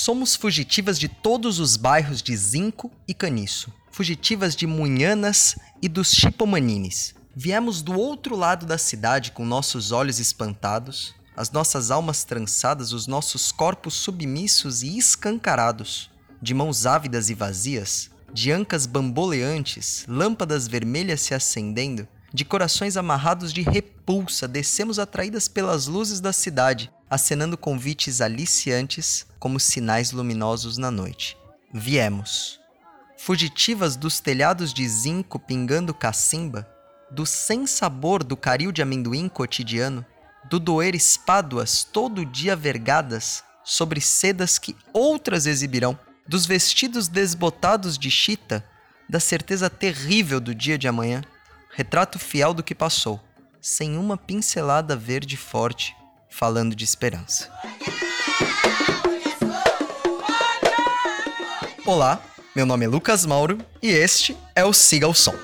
Somos fugitivas de todos os bairros de Zinco e Caniço, fugitivas de Munhanas e dos Chipomanines. Viemos do outro lado da cidade com nossos olhos espantados, as nossas almas trançadas, os nossos corpos submissos e escancarados, de mãos ávidas e vazias, de ancas bamboleantes, lâmpadas vermelhas se acendendo, de corações amarrados de repulsa, descemos atraídas pelas luzes da cidade, acenando convites aliciantes como sinais luminosos na noite. Viemos. Fugitivas dos telhados de zinco pingando cacimba, do sem sabor do caril de amendoim cotidiano, do doer espáduas todo dia vergadas sobre sedas que outras exibirão, dos vestidos desbotados de chita, da certeza terrível do dia de amanhã, retrato fiel do que passou, sem uma pincelada verde forte, falando de esperança. Olá, meu nome é Lucas Mauro e este é o Siga o Som.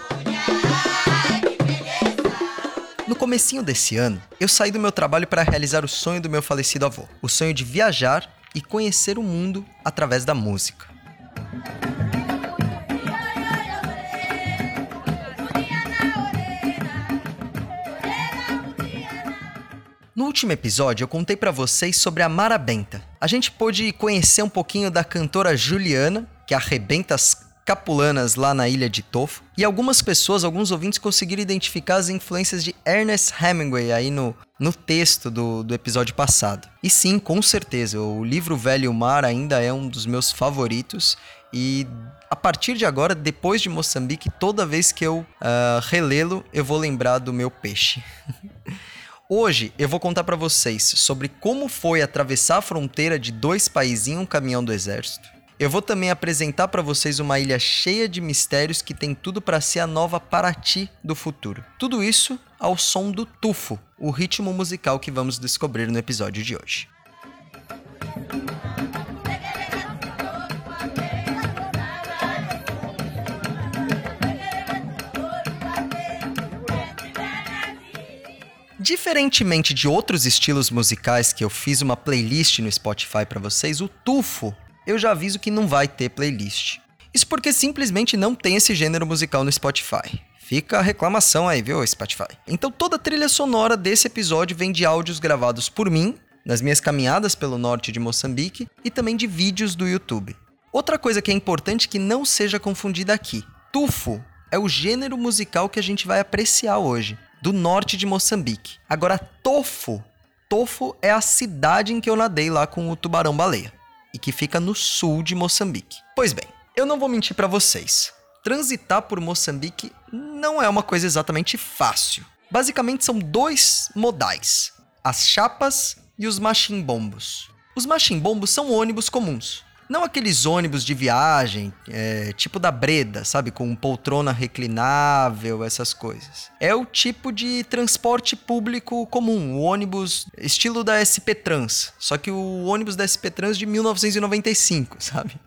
No comecinho desse ano, eu saí do meu trabalho para realizar o sonho do meu falecido avô, o sonho de viajar e conhecer o mundo através da música. No último episódio, eu contei para vocês sobre a Mara Benta. A gente pôde conhecer um pouquinho da cantora Juliana, que arrebenta as capulanas lá na ilha de Tofo, e algumas pessoas, alguns ouvintes conseguiram identificar as influências de Ernest Hemingway aí no, no texto do, do episódio passado. E sim, com certeza, o livro Velho Mar ainda é um dos meus favoritos e a partir de agora, depois de Moçambique, toda vez que eu uh, relê-lo, eu vou lembrar do meu peixe. Hoje eu vou contar para vocês sobre como foi atravessar a fronteira de dois países em um caminhão do exército. Eu vou também apresentar para vocês uma ilha cheia de mistérios que tem tudo para ser a nova Paraty do futuro. Tudo isso ao som do tufo, o ritmo musical que vamos descobrir no episódio de hoje. Diferentemente de outros estilos musicais que eu fiz uma playlist no Spotify para vocês, o tufo eu já aviso que não vai ter playlist. Isso porque simplesmente não tem esse gênero musical no Spotify. Fica a reclamação aí, viu, Spotify? Então toda a trilha sonora desse episódio vem de áudios gravados por mim, nas minhas caminhadas pelo norte de Moçambique e também de vídeos do YouTube. Outra coisa que é importante que não seja confundida aqui: tufo é o gênero musical que a gente vai apreciar hoje do norte de Moçambique. Agora, Tofo. Tofo é a cidade em que eu nadei lá com o tubarão-baleia e que fica no sul de Moçambique. Pois bem, eu não vou mentir para vocês. Transitar por Moçambique não é uma coisa exatamente fácil. Basicamente são dois modais: as chapas e os machimbombos. Os machimbombos são ônibus comuns. Não aqueles ônibus de viagem, é, tipo da Breda, sabe? Com poltrona reclinável, essas coisas. É o tipo de transporte público comum, o ônibus estilo da SP Trans. Só que o ônibus da SP Trans de 1995, sabe?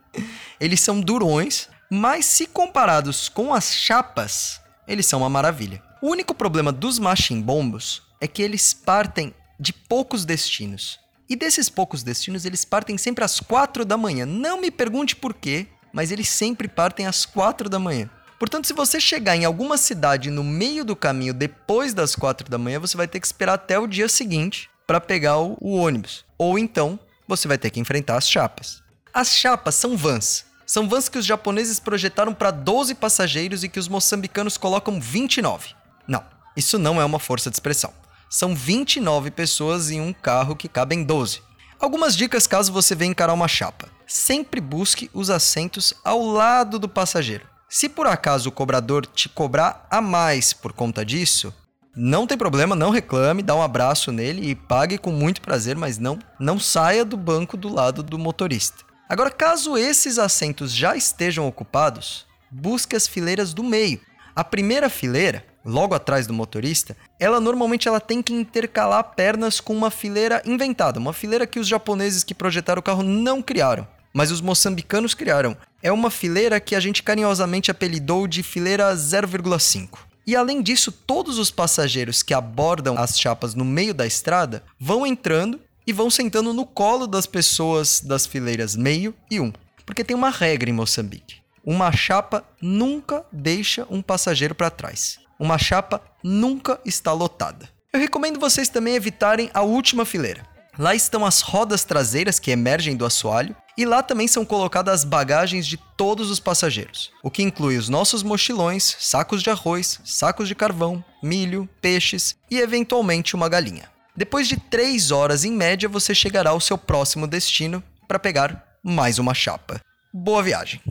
Eles são durões, mas se comparados com as chapas, eles são uma maravilha. O único problema dos machimbombos é que eles partem de poucos destinos. E desses poucos destinos, eles partem sempre às quatro da manhã. Não me pergunte por quê, mas eles sempre partem às quatro da manhã. Portanto, se você chegar em alguma cidade no meio do caminho depois das quatro da manhã, você vai ter que esperar até o dia seguinte para pegar o, o ônibus. Ou então, você vai ter que enfrentar as chapas. As chapas são vans. São vans que os japoneses projetaram para 12 passageiros e que os moçambicanos colocam 29. Não, isso não é uma força de expressão são 29 pessoas em um carro que cabem 12. Algumas dicas caso você venha encarar uma chapa. Sempre busque os assentos ao lado do passageiro. Se por acaso o cobrador te cobrar a mais por conta disso, não tem problema, não reclame, dá um abraço nele e pague com muito prazer, mas não, não saia do banco do lado do motorista. Agora, caso esses assentos já estejam ocupados, busque as fileiras do meio. A primeira fileira logo atrás do motorista, ela normalmente ela tem que intercalar pernas com uma fileira inventada, uma fileira que os japoneses que projetaram o carro não criaram, mas os moçambicanos criaram. É uma fileira que a gente carinhosamente apelidou de fileira 0,5. E além disso, todos os passageiros que abordam as chapas no meio da estrada vão entrando e vão sentando no colo das pessoas das fileiras meio e um. Porque tem uma regra em Moçambique. Uma chapa nunca deixa um passageiro para trás. Uma chapa nunca está lotada. Eu recomendo vocês também evitarem a última fileira. Lá estão as rodas traseiras que emergem do assoalho e lá também são colocadas as bagagens de todos os passageiros, o que inclui os nossos mochilões, sacos de arroz, sacos de carvão, milho, peixes e eventualmente uma galinha. Depois de três horas em média, você chegará ao seu próximo destino para pegar mais uma chapa. Boa viagem!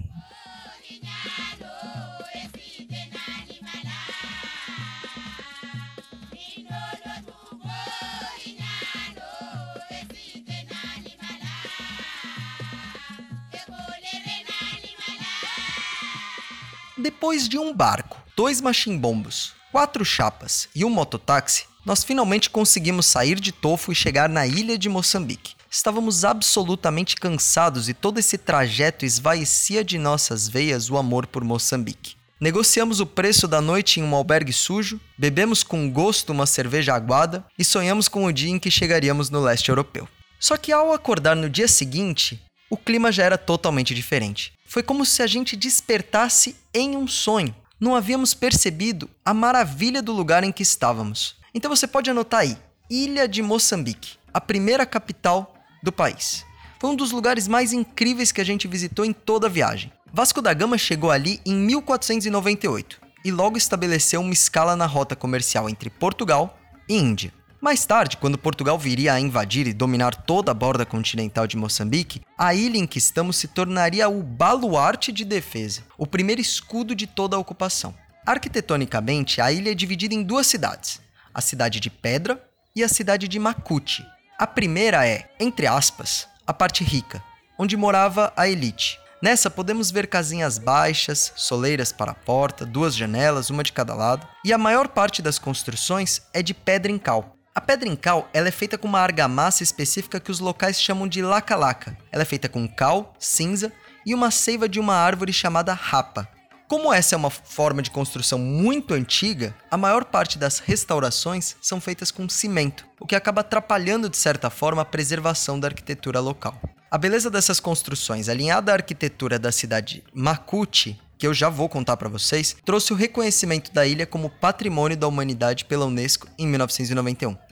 Depois de um barco, dois machimbombos, quatro chapas e um mototáxi, nós finalmente conseguimos sair de Tofo e chegar na ilha de Moçambique. Estávamos absolutamente cansados e todo esse trajeto esvaecia de nossas veias o amor por Moçambique. Negociamos o preço da noite em um albergue sujo, bebemos com gosto uma cerveja aguada e sonhamos com o dia em que chegaríamos no leste europeu. Só que ao acordar no dia seguinte, o clima já era totalmente diferente. Foi como se a gente despertasse em um sonho. Não havíamos percebido a maravilha do lugar em que estávamos. Então você pode anotar aí: Ilha de Moçambique, a primeira capital do país. Foi um dos lugares mais incríveis que a gente visitou em toda a viagem. Vasco da Gama chegou ali em 1498 e logo estabeleceu uma escala na rota comercial entre Portugal e Índia. Mais tarde, quando Portugal viria a invadir e dominar toda a borda continental de Moçambique, a ilha em que estamos se tornaria o baluarte de defesa, o primeiro escudo de toda a ocupação. Arquitetonicamente, a ilha é dividida em duas cidades: a cidade de Pedra e a cidade de Macuti. A primeira é, entre aspas, a parte rica, onde morava a elite. Nessa podemos ver casinhas baixas, soleiras para a porta, duas janelas, uma de cada lado, e a maior parte das construções é de pedra em cal, a pedra em cal ela é feita com uma argamassa específica que os locais chamam de laca-laca. Ela é feita com cal, cinza e uma seiva de uma árvore chamada rapa. Como essa é uma forma de construção muito antiga, a maior parte das restaurações são feitas com cimento, o que acaba atrapalhando de certa forma a preservação da arquitetura local. A beleza dessas construções, alinhada à arquitetura da cidade Makuti, que eu já vou contar para vocês, trouxe o reconhecimento da ilha como Patrimônio da Humanidade pela Unesco em 1991.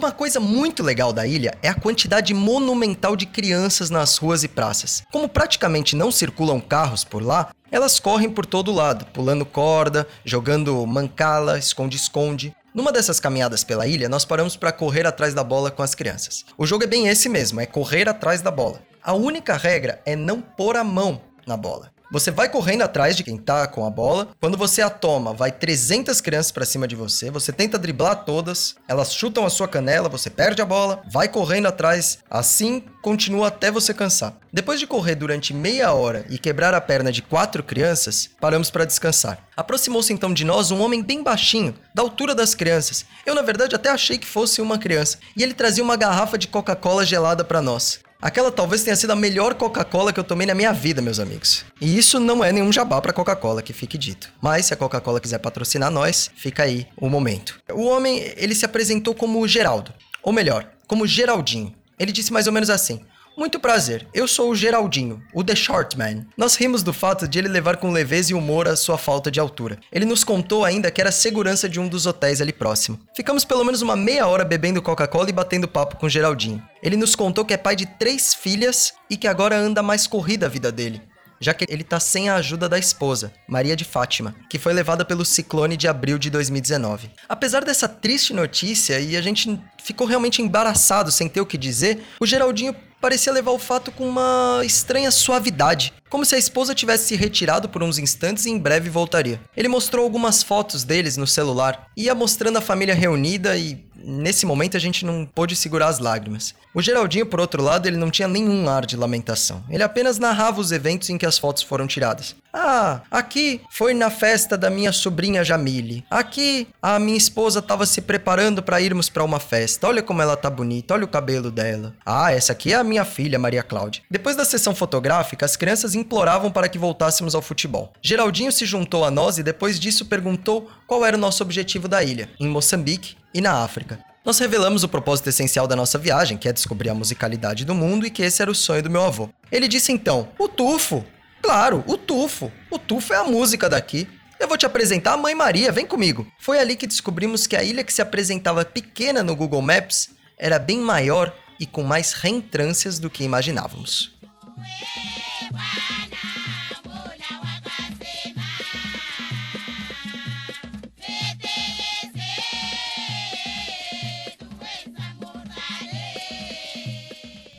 Uma coisa muito legal da ilha é a quantidade monumental de crianças nas ruas e praças. Como praticamente não circulam carros por lá, elas correm por todo lado, pulando corda, jogando mancala, esconde-esconde. Numa dessas caminhadas pela ilha, nós paramos para correr atrás da bola com as crianças. O jogo é bem esse mesmo, é correr atrás da bola. A única regra é não pôr a mão na bola. Você vai correndo atrás de quem tá com a bola. Quando você a toma, vai 300 crianças para cima de você. Você tenta driblar todas, elas chutam a sua canela, você perde a bola, vai correndo atrás. Assim continua até você cansar. Depois de correr durante meia hora e quebrar a perna de quatro crianças, paramos para descansar. Aproximou-se então de nós um homem bem baixinho, da altura das crianças. Eu, na verdade, até achei que fosse uma criança. E ele trazia uma garrafa de Coca-Cola gelada para nós. Aquela talvez tenha sido a melhor Coca-Cola que eu tomei na minha vida, meus amigos. E isso não é nenhum jabá para Coca-Cola, que fique dito. Mas se a Coca-Cola quiser patrocinar nós, fica aí o momento. O homem, ele se apresentou como Geraldo, ou melhor, como Geraldinho. Ele disse mais ou menos assim: muito prazer, eu sou o Geraldinho, o The Short Man. Nós rimos do fato de ele levar com leveza e humor a sua falta de altura. Ele nos contou ainda que era segurança de um dos hotéis ali próximo. Ficamos pelo menos uma meia hora bebendo Coca-Cola e batendo papo com Geraldinho. Ele nos contou que é pai de três filhas e que agora anda mais corrida a vida dele já que ele está sem a ajuda da esposa, Maria de Fátima, que foi levada pelo ciclone de abril de 2019. Apesar dessa triste notícia, e a gente ficou realmente embaraçado sem ter o que dizer, o Geraldinho parecia levar o fato com uma estranha suavidade, como se a esposa tivesse se retirado por uns instantes e em breve voltaria. Ele mostrou algumas fotos deles no celular, ia mostrando a família reunida e nesse momento a gente não pôde segurar as lágrimas. O Geraldinho, por outro lado, ele não tinha nenhum ar de lamentação. Ele apenas narrava os eventos em que as fotos foram tiradas. Ah, aqui foi na festa da minha sobrinha Jamile. Aqui a minha esposa estava se preparando para irmos para uma festa. Olha como ela tá bonita, olha o cabelo dela. Ah, essa aqui é a minha filha, Maria Cláudia. Depois da sessão fotográfica, as crianças imploravam para que voltássemos ao futebol. Geraldinho se juntou a nós e depois disso perguntou qual era o nosso objetivo da ilha, em Moçambique e na África. Nós revelamos o propósito essencial da nossa viagem, que é descobrir a musicalidade do mundo e que esse era o sonho do meu avô. Ele disse então: O tufo! Claro, o tufo! O tufo é a música daqui. Eu vou te apresentar a Mãe Maria, vem comigo. Foi ali que descobrimos que a ilha que se apresentava pequena no Google Maps era bem maior e com mais reentrâncias do que imaginávamos.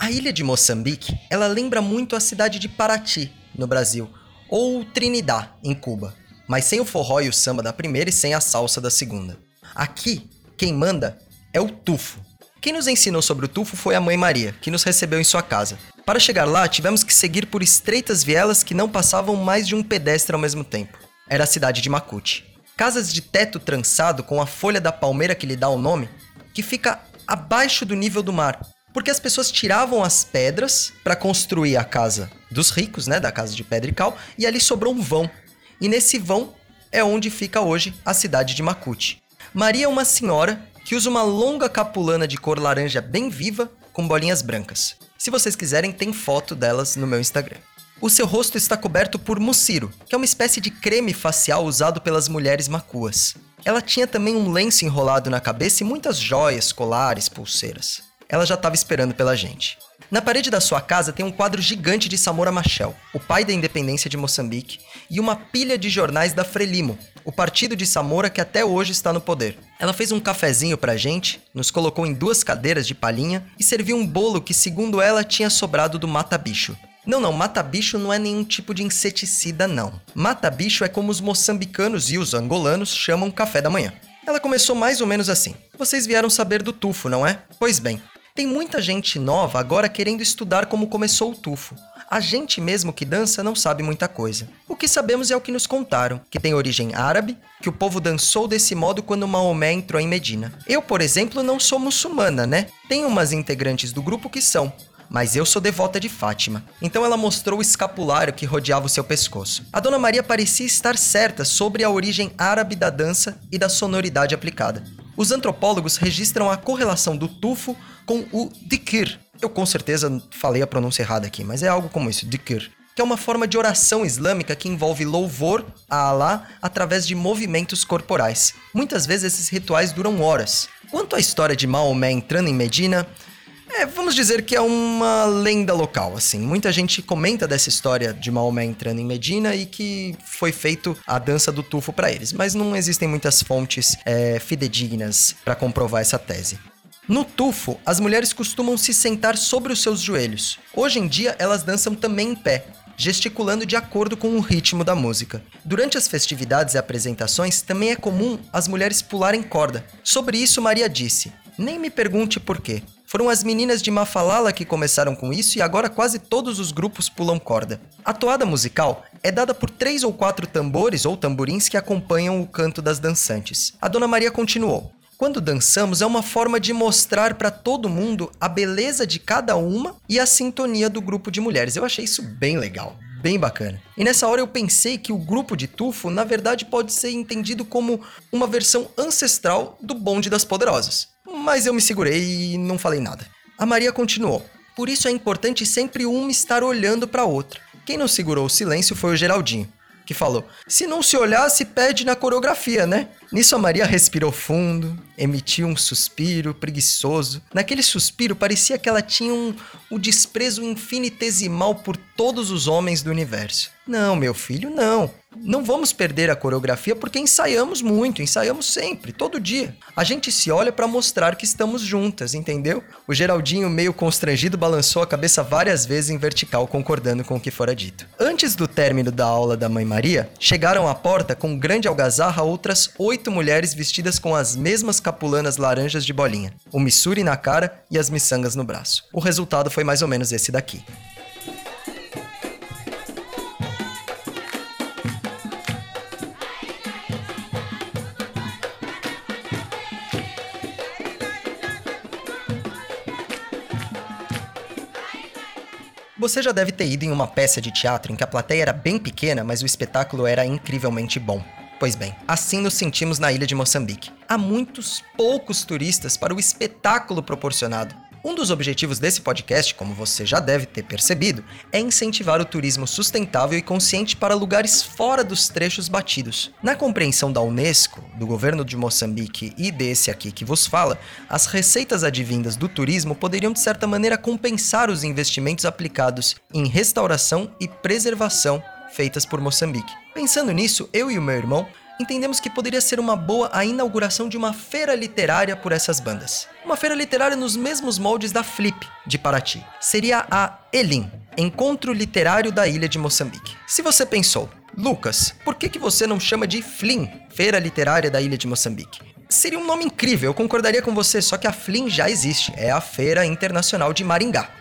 A ilha de Moçambique, ela lembra muito a cidade de Paraty, no Brasil, ou Trinidad, em Cuba, mas sem o forró e o samba da primeira e sem a salsa da segunda. Aqui, quem manda é o tufo. Quem nos ensinou sobre o tufo foi a mãe Maria, que nos recebeu em sua casa. Para chegar lá, tivemos que seguir por estreitas vielas que não passavam mais de um pedestre ao mesmo tempo. Era a cidade de Macuti. Casas de teto trançado com a folha da palmeira que lhe dá o nome, que fica abaixo do nível do mar, porque as pessoas tiravam as pedras para construir a casa dos ricos, né, da casa de pedra e cal, e ali sobrou um vão. E nesse vão é onde fica hoje a cidade de Macuti. Maria é uma senhora que usa uma longa capulana de cor laranja bem viva com bolinhas brancas. Se vocês quiserem, tem foto delas no meu Instagram. O seu rosto está coberto por muciro, que é uma espécie de creme facial usado pelas mulheres macuas. Ela tinha também um lenço enrolado na cabeça e muitas joias, colares, pulseiras ela já estava esperando pela gente. Na parede da sua casa tem um quadro gigante de Samora Machel, o pai da independência de Moçambique, e uma pilha de jornais da Frelimo, o partido de Samora que até hoje está no poder. Ela fez um cafezinho pra gente, nos colocou em duas cadeiras de palhinha e serviu um bolo que, segundo ela, tinha sobrado do mata-bicho. Não, não, mata-bicho não é nenhum tipo de inseticida, não. Mata-bicho é como os moçambicanos e os angolanos chamam café da manhã. Ela começou mais ou menos assim. Vocês vieram saber do tufo, não é? Pois bem, tem muita gente nova agora querendo estudar como começou o tufo. A gente mesmo que dança não sabe muita coisa. O que sabemos é o que nos contaram, que tem origem árabe, que o povo dançou desse modo quando Maomé entrou em Medina. Eu, por exemplo, não sou muçulmana, né? Tem umas integrantes do grupo que são, mas eu sou devota de Fátima. Então ela mostrou o escapulário que rodeava o seu pescoço. A Dona Maria parecia estar certa sobre a origem árabe da dança e da sonoridade aplicada. Os antropólogos registram a correlação do tufo com o dikir. Eu com certeza falei a pronúncia errada aqui, mas é algo como isso, dikir. Que é uma forma de oração islâmica que envolve louvor a Allah através de movimentos corporais. Muitas vezes esses rituais duram horas. Quanto à história de Maomé entrando em Medina, é, vamos dizer que é uma lenda local, assim. Muita gente comenta dessa história de Maomé entrando em Medina e que foi feito a dança do tufo para eles, mas não existem muitas fontes é, fidedignas para comprovar essa tese. No tufo, as mulheres costumam se sentar sobre os seus joelhos. Hoje em dia, elas dançam também em pé, gesticulando de acordo com o ritmo da música. Durante as festividades e apresentações, também é comum as mulheres pularem corda. Sobre isso, Maria disse: Nem me pergunte por quê. Foram as meninas de Mafalala que começaram com isso e agora quase todos os grupos pulam corda. A toada musical é dada por três ou quatro tambores ou tamborins que acompanham o canto das dançantes. A Dona Maria continuou. Quando dançamos é uma forma de mostrar para todo mundo a beleza de cada uma e a sintonia do grupo de mulheres. Eu achei isso bem legal bem bacana. E nessa hora eu pensei que o grupo de tufo, na verdade, pode ser entendido como uma versão ancestral do bonde das poderosas mas eu me segurei e não falei nada. A Maria continuou. Por isso é importante sempre uma estar olhando para a outra. Quem não segurou o silêncio foi o Geraldinho, que falou: Se não se olhar, se pede na coreografia, né? Nisso a Maria respirou fundo, emitiu um suspiro preguiçoso. Naquele suspiro parecia que ela tinha um, um desprezo infinitesimal por todos os homens do universo. Não, meu filho, não. Não vamos perder a coreografia porque ensaiamos muito, ensaiamos sempre, todo dia. A gente se olha para mostrar que estamos juntas, entendeu? O Geraldinho, meio constrangido, balançou a cabeça várias vezes em vertical, concordando com o que fora dito. Antes do término da aula da Mãe Maria, chegaram à porta com grande algazarra outras oito mulheres vestidas com as mesmas capulanas laranjas de bolinha, o missouri na cara e as miçangas no braço. O resultado foi mais ou menos esse daqui. Você já deve ter ido em uma peça de teatro em que a plateia era bem pequena, mas o espetáculo era incrivelmente bom. Pois bem, assim nos sentimos na ilha de Moçambique. Há muitos poucos turistas para o espetáculo proporcionado. Um dos objetivos desse podcast, como você já deve ter percebido, é incentivar o turismo sustentável e consciente para lugares fora dos trechos batidos. Na compreensão da Unesco, do governo de Moçambique e desse aqui que vos fala, as receitas advindas do turismo poderiam de certa maneira compensar os investimentos aplicados em restauração e preservação feitas por Moçambique. Pensando nisso, eu e o meu irmão entendemos que poderia ser uma boa a inauguração de uma feira literária por essas bandas. Uma feira literária nos mesmos moldes da Flip, de Paraty. Seria a Elim, Encontro Literário da Ilha de Moçambique. Se você pensou, Lucas, por que, que você não chama de FLIM, Feira Literária da Ilha de Moçambique? Seria um nome incrível, eu concordaria com você, só que a FLIM já existe, é a Feira Internacional de Maringá.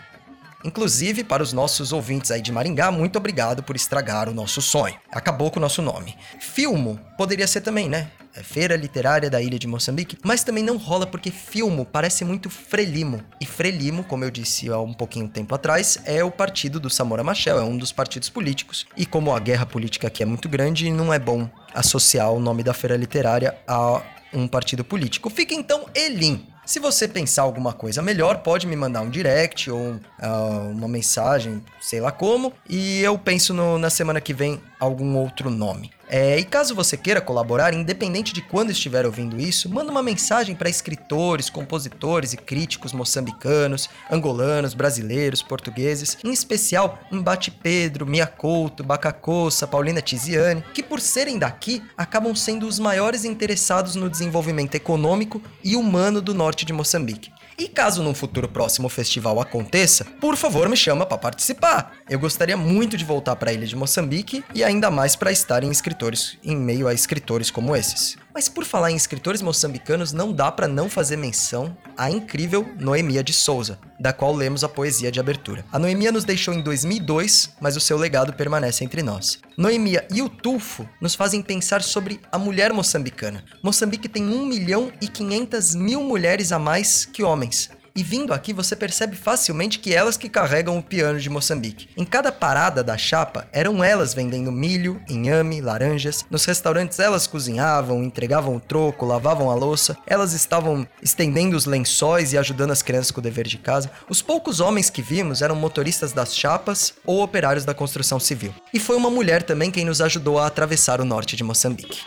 Inclusive, para os nossos ouvintes aí de Maringá, muito obrigado por estragar o nosso sonho. Acabou com o nosso nome. Filmo poderia ser também, né? É Feira Literária da Ilha de Moçambique, mas também não rola porque filmo parece muito Frelimo. E Frelimo, como eu disse há um pouquinho tempo atrás, é o partido do Samora Machel, é um dos partidos políticos. E como a guerra política aqui é muito grande, não é bom associar o nome da feira literária a um partido político. Fica então Elim. Se você pensar alguma coisa melhor, pode me mandar um direct ou uh, uma mensagem, sei lá como, e eu penso no, na semana que vem algum outro nome. É, e caso você queira colaborar, independente de quando estiver ouvindo isso, manda uma mensagem para escritores, compositores e críticos moçambicanos, angolanos, brasileiros, portugueses, em especial Mbate Pedro, Mia Couto, Bacacossa, Paulina Tiziane, que por serem daqui acabam sendo os maiores interessados no desenvolvimento econômico e humano do norte de Moçambique. E caso num futuro próximo o festival aconteça, por favor me chama para participar. Eu gostaria muito de voltar para a ilha de Moçambique e ainda mais para estar em escritores em meio a escritores como esses. Mas por falar em escritores moçambicanos, não dá para não fazer menção à incrível Noemia de Souza, da qual lemos a poesia de abertura. A Noemia nos deixou em 2002, mas o seu legado permanece entre nós. Noemia e o Tufo nos fazem pensar sobre a mulher moçambicana. Moçambique tem 1 milhão e 500 mil mulheres a mais que homens. E vindo aqui você percebe facilmente que elas que carregam o piano de Moçambique. Em cada parada da chapa, eram elas vendendo milho, inhame, laranjas. Nos restaurantes elas cozinhavam, entregavam o troco, lavavam a louça. Elas estavam estendendo os lençóis e ajudando as crianças com o dever de casa. Os poucos homens que vimos eram motoristas das chapas ou operários da construção civil. E foi uma mulher também quem nos ajudou a atravessar o norte de Moçambique.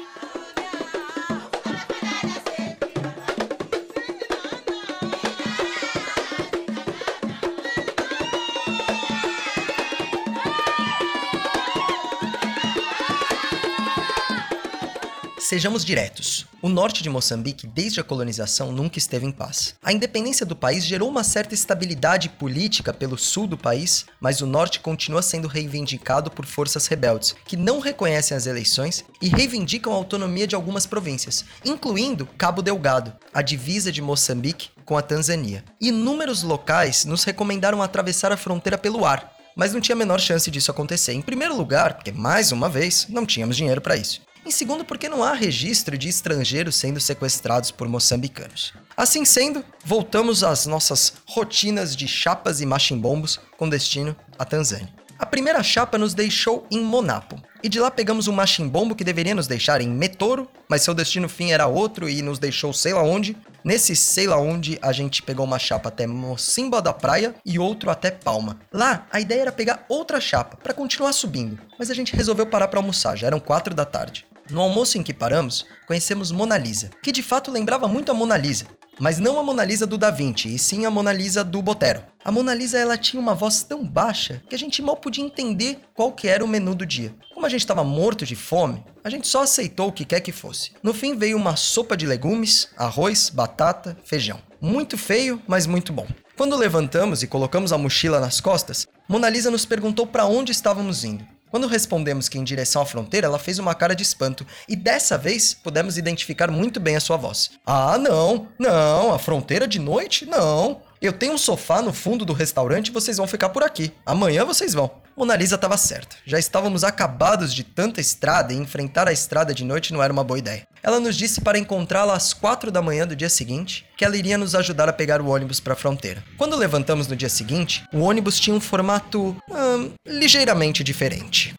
Sejamos diretos. O norte de Moçambique, desde a colonização, nunca esteve em paz. A independência do país gerou uma certa estabilidade política pelo sul do país, mas o norte continua sendo reivindicado por forças rebeldes, que não reconhecem as eleições e reivindicam a autonomia de algumas províncias, incluindo Cabo Delgado, a divisa de Moçambique com a Tanzânia. Inúmeros locais nos recomendaram atravessar a fronteira pelo ar, mas não tinha a menor chance disso acontecer. Em primeiro lugar, porque mais uma vez não tínhamos dinheiro para isso. Em segundo, porque não há registro de estrangeiros sendo sequestrados por moçambicanos. Assim sendo, voltamos às nossas rotinas de chapas e machimbombos com destino à Tanzânia. A primeira chapa nos deixou em Monapo, e de lá pegamos um machimbombo que deveria nos deixar em Metoro, mas seu destino fim era outro e nos deixou sei lá onde. Nesse sei lá onde, a gente pegou uma chapa até Mocimba da Praia e outro até Palma. Lá, a ideia era pegar outra chapa para continuar subindo, mas a gente resolveu parar para almoçar, já eram quatro da tarde. No almoço em que paramos, conhecemos Mona Lisa, que de fato lembrava muito a Mona Lisa, mas não a Mona Lisa do Da Vinci, e sim a Mona Lisa do Botero. A Mona Lisa ela tinha uma voz tão baixa que a gente mal podia entender qual que era o menu do dia. Como a gente estava morto de fome, a gente só aceitou o que quer que fosse. No fim veio uma sopa de legumes, arroz, batata, feijão. Muito feio, mas muito bom. Quando levantamos e colocamos a mochila nas costas, Mona Lisa nos perguntou para onde estávamos indo. Quando respondemos que em direção à fronteira, ela fez uma cara de espanto e dessa vez pudemos identificar muito bem a sua voz. Ah, não, não, a fronteira de noite? Não. Eu tenho um sofá no fundo do restaurante e vocês vão ficar por aqui. Amanhã vocês vão. Mona Lisa estava certa. Já estávamos acabados de tanta estrada e enfrentar a estrada de noite não era uma boa ideia. Ela nos disse para encontrá-la às quatro da manhã do dia seguinte, que ela iria nos ajudar a pegar o ônibus para a fronteira. Quando levantamos no dia seguinte, o ônibus tinha um formato hum, ligeiramente diferente.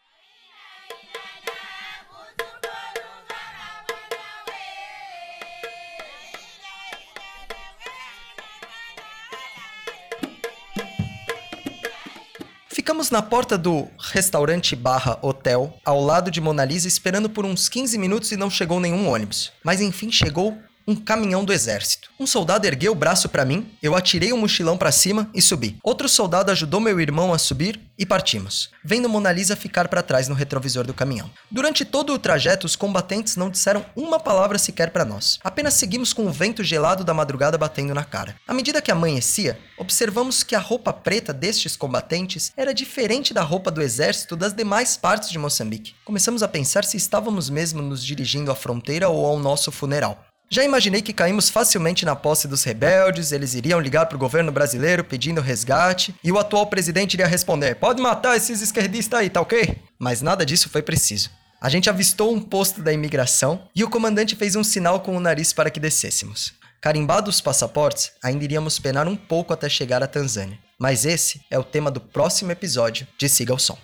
Ficamos na porta do restaurante barra hotel, ao lado de Mona Lisa, esperando por uns 15 minutos e não chegou nenhum ônibus. Mas enfim chegou um caminhão do exército. Um soldado ergueu o braço para mim, eu atirei o um mochilão para cima e subi. Outro soldado ajudou meu irmão a subir e partimos, vendo Mona Lisa ficar para trás no retrovisor do caminhão. Durante todo o trajeto, os combatentes não disseram uma palavra sequer para nós. Apenas seguimos com o vento gelado da madrugada batendo na cara. À medida que amanhecia, observamos que a roupa preta destes combatentes era diferente da roupa do exército das demais partes de Moçambique. Começamos a pensar se estávamos mesmo nos dirigindo à fronteira ou ao nosso funeral. Já imaginei que caímos facilmente na posse dos rebeldes, eles iriam ligar para o governo brasileiro pedindo resgate e o atual presidente iria responder: pode matar esses esquerdistas aí, tá ok? Mas nada disso foi preciso. A gente avistou um posto da imigração e o comandante fez um sinal com o nariz para que descêssemos. Carimbados os passaportes, ainda iríamos penar um pouco até chegar à Tanzânia. Mas esse é o tema do próximo episódio de Siga o Som.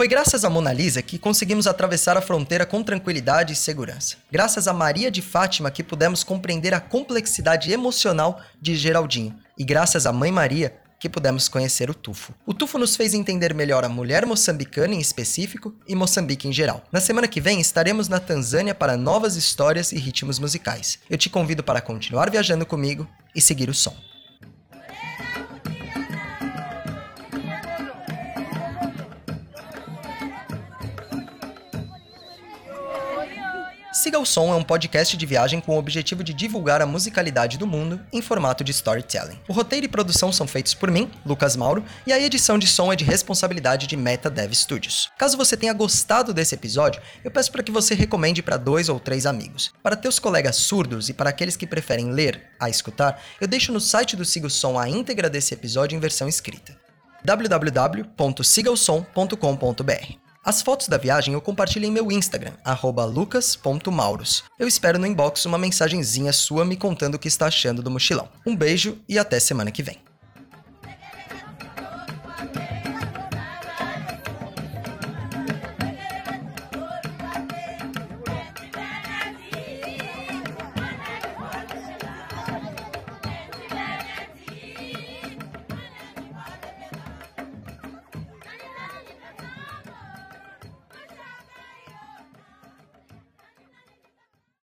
Foi graças a Mona Lisa que conseguimos atravessar a fronteira com tranquilidade e segurança. Graças a Maria de Fátima que pudemos compreender a complexidade emocional de Geraldinho. E graças à Mãe Maria que pudemos conhecer o Tufo. O Tufo nos fez entender melhor a mulher moçambicana em específico e Moçambique em geral. Na semana que vem estaremos na Tanzânia para novas histórias e ritmos musicais. Eu te convido para continuar viajando comigo e seguir o som. Siga o Som é um podcast de viagem com o objetivo de divulgar a musicalidade do mundo em formato de storytelling. O roteiro e produção são feitos por mim, Lucas Mauro, e a edição de som é de responsabilidade de Meta Dev Studios. Caso você tenha gostado desse episódio, eu peço para que você recomende para dois ou três amigos. Para teus colegas surdos e para aqueles que preferem ler a escutar, eu deixo no site do Siga o Som a íntegra desse episódio em versão escrita www.sigaosom.com.br as fotos da viagem eu compartilho em meu Instagram, lucas.mauros. Eu espero no inbox uma mensagenzinha sua me contando o que está achando do mochilão. Um beijo e até semana que vem.